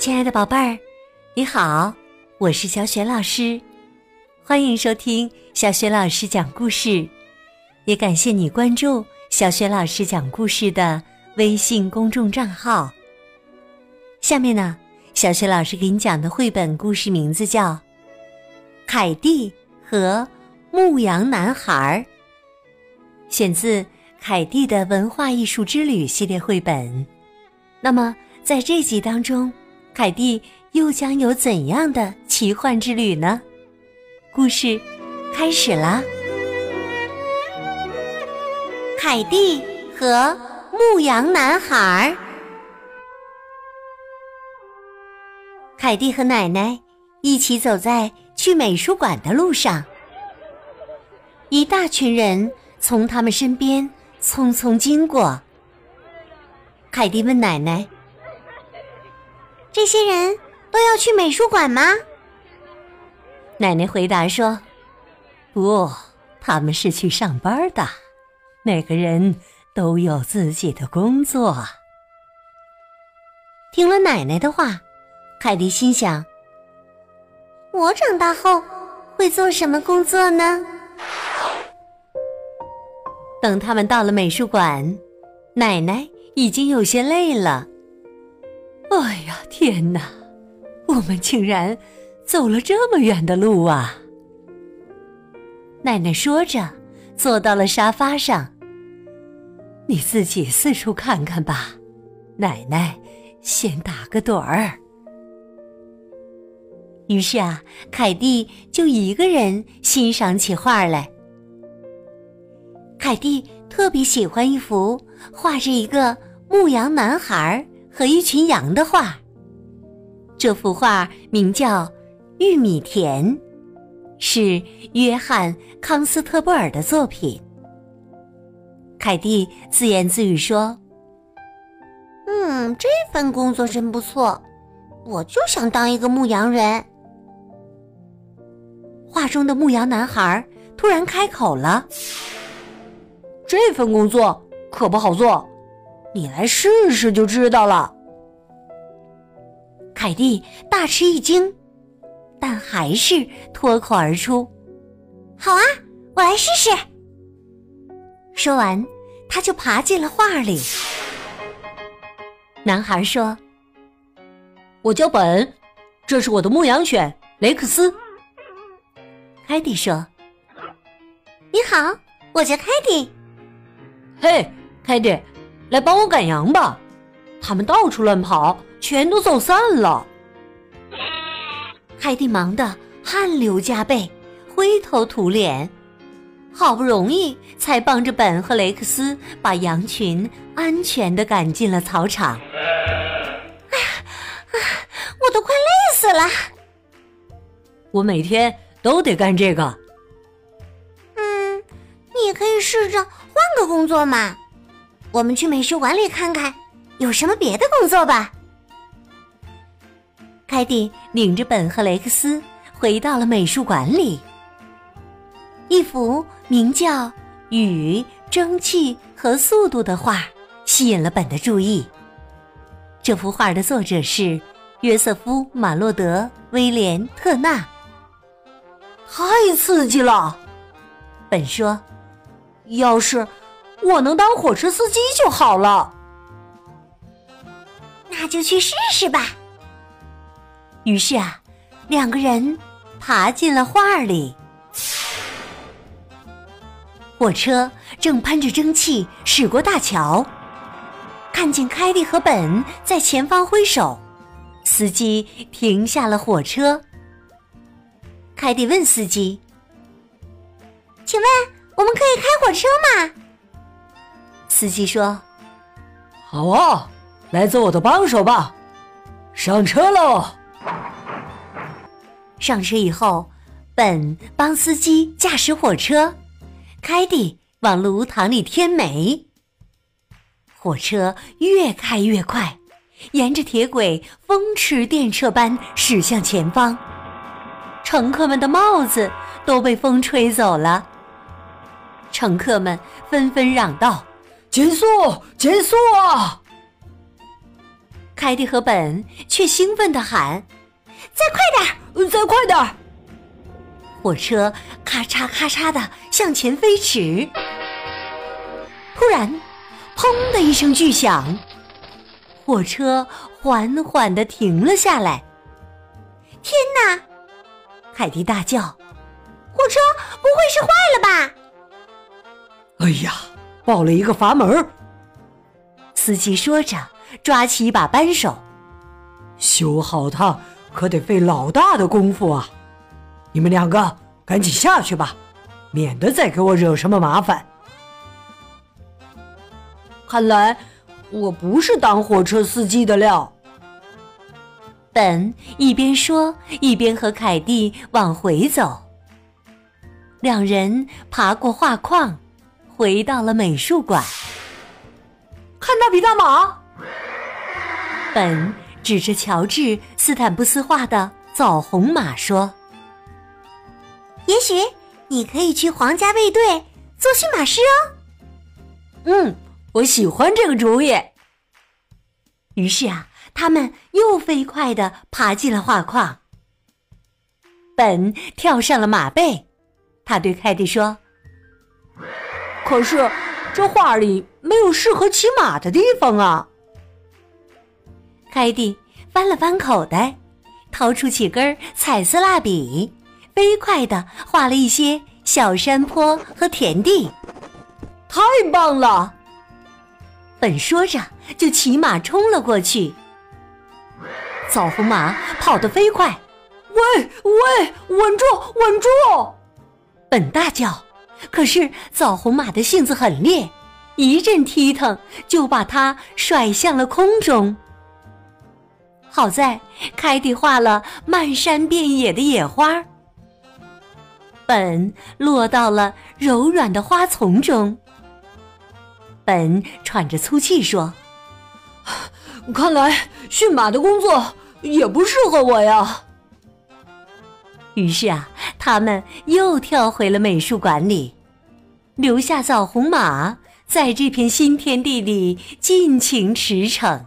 亲爱的宝贝儿，你好，我是小雪老师，欢迎收听小雪老师讲故事，也感谢你关注小雪老师讲故事的微信公众账号。下面呢，小雪老师给你讲的绘本故事名字叫《凯蒂和牧羊男孩》，选自《凯蒂的文化艺术之旅》系列绘本。那么，在这集当中。凯蒂又将有怎样的奇幻之旅呢？故事开始啦！凯蒂和牧羊男孩。凯蒂和奶奶一起走在去美术馆的路上，一大群人从他们身边匆匆经过。凯蒂问奶奶。这些人都要去美术馆吗？奶奶回答说：“不，他们是去上班的。每个人都有自己的工作。”听了奶奶的话，凯蒂心想：“我长大后会做什么工作呢？”等他们到了美术馆，奶奶已经有些累了。哎呀，天哪！我们竟然走了这么远的路啊！奶奶说着，坐到了沙发上。你自己四处看看吧，奶奶先打个盹儿。于是啊，凯蒂就一个人欣赏起画来。凯蒂特别喜欢一幅画着一个牧羊男孩。和一群羊的画。这幅画名叫《玉米田》，是约翰·康斯特布尔的作品。凯蒂自言自语说：“嗯，这份工作真不错，我就想当一个牧羊人。”画中的牧羊男孩突然开口了：“这份工作可不好做。”你来试试就知道了。凯蒂大吃一惊，但还是脱口而出：“好啊，我来试试。”说完，他就爬进了画里。男孩说：“我叫本，这是我的牧羊犬雷克斯。”凯蒂说：“你好，我叫凯蒂。”嘿，凯蒂。来帮我赶羊吧，他们到处乱跑，全都走散了。海蒂忙得汗流浃背，灰头土脸，好不容易才帮着本和雷克斯把羊群安全的赶进了草场。哎呀，我都快累死了！我每天都得干这个。嗯，你可以试着换个工作嘛。我们去美术馆里看看，有什么别的工作吧。凯蒂领着本和雷克斯回到了美术馆里。一幅名叫《雨、蒸汽和速度》的画吸引了本的注意。这幅画的作者是约瑟夫·马洛德·威廉·特纳。太刺激了，本说：“要是……”我能当火车司机就好了，那就去试试吧。于是啊，两个人爬进了画里。火车正喷着蒸汽驶过大桥，看见凯蒂和本在前方挥手，司机停下了火车。凯蒂问司机：“请问我们可以开火车吗？”司机说：“好啊，来做我的帮手吧，上车喽！”上车以后，本帮司机驾驶火车，凯蒂往炉膛里添煤。火车越开越快，沿着铁轨风驰电掣般驶向前方。乘客们的帽子都被风吹走了。乘客们纷纷嚷道。减速！减速啊！凯蒂和本却兴奋地喊：“再快点儿，再快点儿！”火车咔嚓咔嚓的向前飞驰。突然，砰的一声巨响，火车缓缓的停了下来。天哪！凯蒂大叫：“火车不会是坏了吧？”哎呀，爆了一个阀门！司机说着，抓起一把扳手，修好它可得费老大的功夫啊！你们两个赶紧下去吧，免得再给我惹什么麻烦。看来我不是当火车司机的料。本一边说，一边和凯蒂往回走。两人爬过画框，回到了美术馆。看那匹大马！本指着乔治·斯坦布斯画的枣红马说：“也许你可以去皇家卫队做驯马师哦。”嗯，我喜欢这个主意。于是啊。他们又飞快地爬进了画框。本跳上了马背，他对凯蒂说：“可是这画里没有适合骑马的地方啊。”凯蒂翻了翻口袋，掏出几根彩色蜡笔，飞快地画了一些小山坡和田地。太棒了！本说着就骑马冲了过去。枣红马跑得飞快，喂喂，稳住，稳住！本大叫。可是枣红马的性子很烈，一阵踢腾就把它甩向了空中。好在凯蒂画了漫山遍野的野花，本落到了柔软的花丛中。本喘着粗气说：“看来驯马的工作……”也不适合我呀。于是啊，他们又跳回了美术馆里，留下枣红马在这片新天地里尽情驰骋。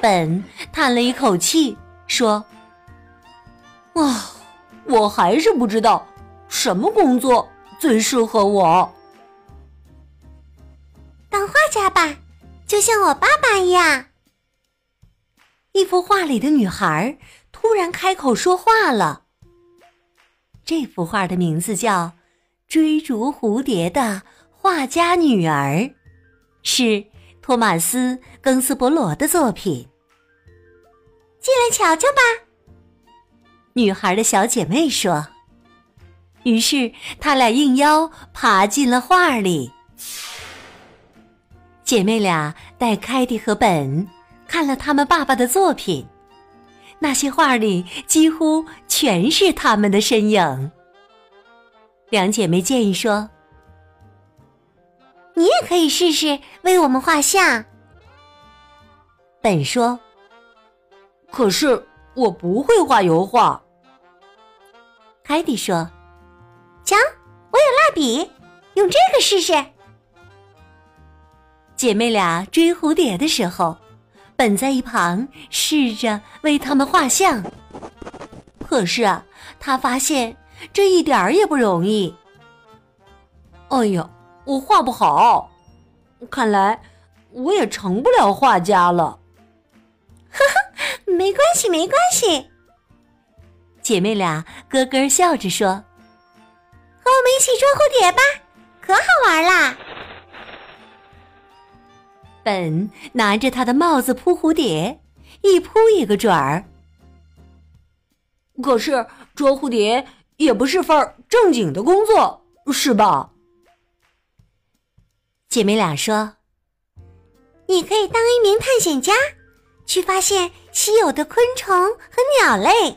本叹了一口气说：“啊，我还是不知道什么工作最适合我。当画家吧，就像我爸爸一样。”一幅画里的女孩突然开口说话了。这幅画的名字叫《追逐蝴蝶的画家女儿》，是托马斯·庚斯伯罗的作品。进来瞧瞧吧，女孩的小姐妹说。于是他俩应邀爬进了画里。姐妹俩带凯蒂和本。看了他们爸爸的作品，那些画里几乎全是他们的身影。两姐妹建议说：“你也可以试试为我们画像。”本说：“可是我不会画油画。”凯蒂说：“瞧，我有蜡笔，用这个试试。”姐妹俩追蝴蝶的时候。本在一旁试着为他们画像，可是啊，他发现这一点儿也不容易。哎呀，我画不好，看来我也成不了画家了。呵呵，没关系，没关系。姐妹俩咯咯笑着说：“和我们一起捉蝴蝶吧，可好玩啦！”本拿着他的帽子扑蝴蝶，一扑一个准儿。可是捉蝴蝶也不是份正经的工作，是吧？姐妹俩说：“你可以当一名探险家，去发现稀有的昆虫和鸟类。”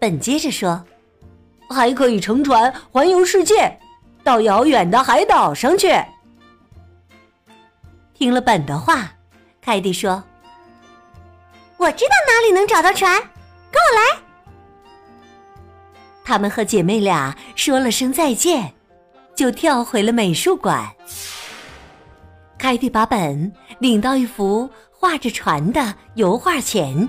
本接着说：“还可以乘船环游世界，到遥远的海岛上去。”听了本的话，凯蒂说：“我知道哪里能找到船，跟我来。”他们和姐妹俩说了声再见，就跳回了美术馆。凯蒂把本领到一幅画着船的油画前，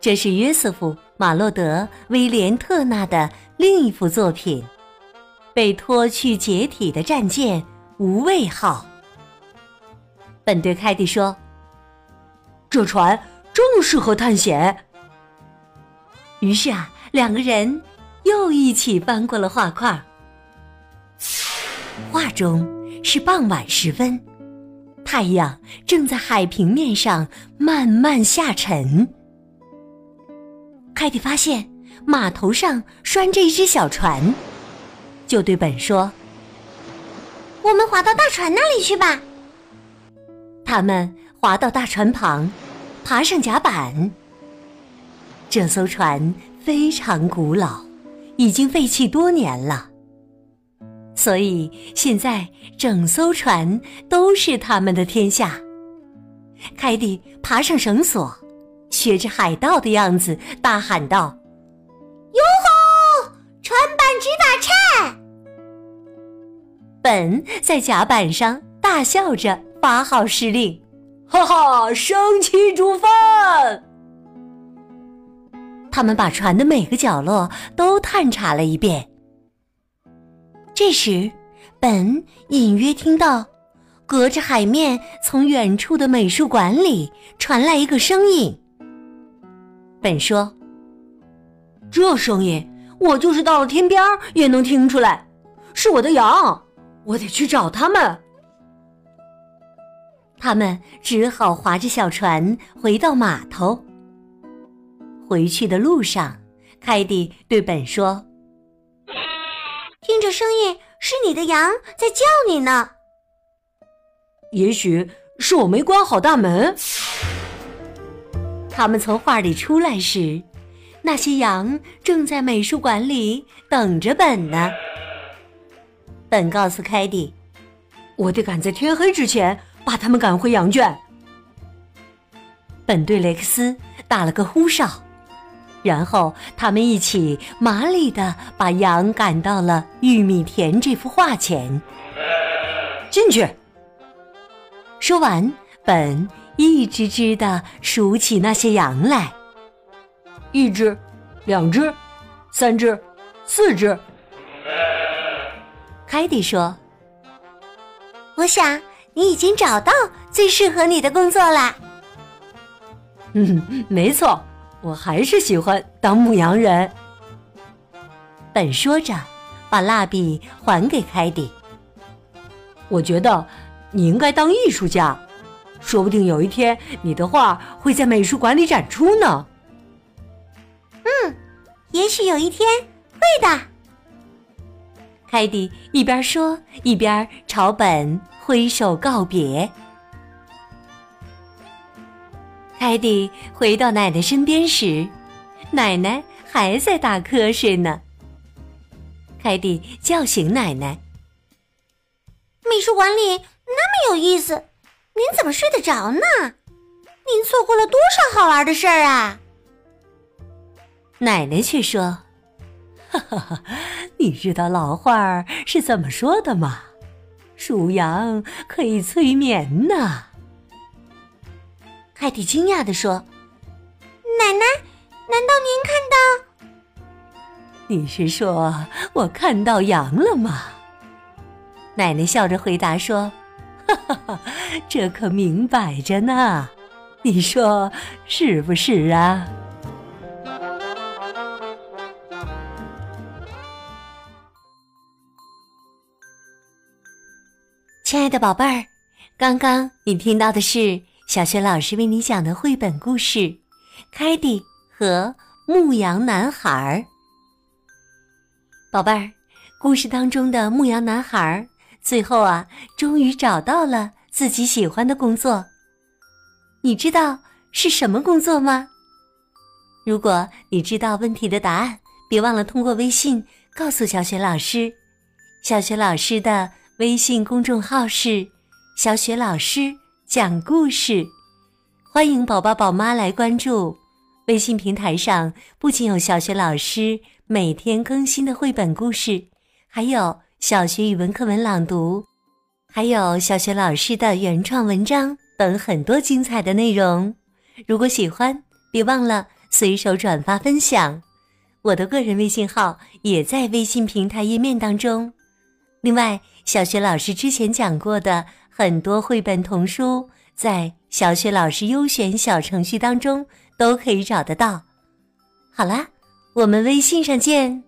这是约瑟夫·马洛德·威廉特纳的另一幅作品——被拖去解体的战舰“无畏号”。本对凯蒂说：“这船正适合探险。”于是啊，两个人又一起翻过了画框。画中是傍晚时分。太阳正在海平面上慢慢下沉。凯蒂发现码头上拴着一只小船，就对本说：“我们划到大船那里去吧。”他们划到大船旁，爬上甲板。这艘船非常古老，已经废弃多年了。所以现在整艘船都是他们的天下。凯蒂爬上绳索，学着海盗的样子大喊道：“哟吼！船板直打颤！”本在甲板上大笑着发号施令：“哈哈，升起煮饭！”他们把船的每个角落都探查了一遍。这时，本隐约听到，隔着海面从远处的美术馆里传来一个声音。本说：“这声音，我就是到了天边也能听出来，是我的羊，我得去找他们。”他们只好划着小船回到码头。回去的路上，凯蒂对本说。听着声音，是你的羊在叫你呢。也许是我没关好大门。他们从画里出来时，那些羊正在美术馆里等着本呢。本告诉凯蒂：“我得赶在天黑之前把他们赶回羊圈。”本对雷克斯打了个呼哨。然后他们一起麻利的把羊赶到了玉米田这幅画前。进去。说完，本一只只的数起那些羊来。一只，两只，三只，四只。凯蒂说：“我想你已经找到最适合你的工作啦。”嗯，没错。我还是喜欢当牧羊人。本说着，把蜡笔还给凯蒂。我觉得你应该当艺术家，说不定有一天你的画会在美术馆里展出呢。嗯，也许有一天会的。凯蒂一边说，一边朝本挥手告别。凯蒂回到奶奶身边时，奶奶还在打瞌睡呢。凯蒂叫醒奶奶：“美术馆里那么有意思，您怎么睡得着呢？您错过了多少好玩的事儿啊！”奶奶却说：“哈哈哈，你知道老话是怎么说的吗？数羊可以催眠呢。”凯蒂惊讶地说：“奶奶，难道您看到？你是说我看到羊了吗？”奶奶笑着回答说：“ 哈哈哈，这可明摆着呢，你说是不是啊？”亲爱的宝贝儿，刚刚你听到的是。小学老师为你讲的绘本故事《凯蒂和牧羊男孩》。宝贝儿，故事当中的牧羊男孩最后啊，终于找到了自己喜欢的工作。你知道是什么工作吗？如果你知道问题的答案，别忘了通过微信告诉小雪老师。小雪老师的微信公众号是“小雪老师”。讲故事，欢迎宝宝宝妈来关注。微信平台上不仅有小雪老师每天更新的绘本故事，还有小学语文课文朗读，还有小雪老师的原创文章等很多精彩的内容。如果喜欢，别忘了随手转发分享。我的个人微信号也在微信平台页面当中。另外，小学老师之前讲过的很多绘本童书，在小学老师优选小程序当中都可以找得到。好啦，我们微信上见。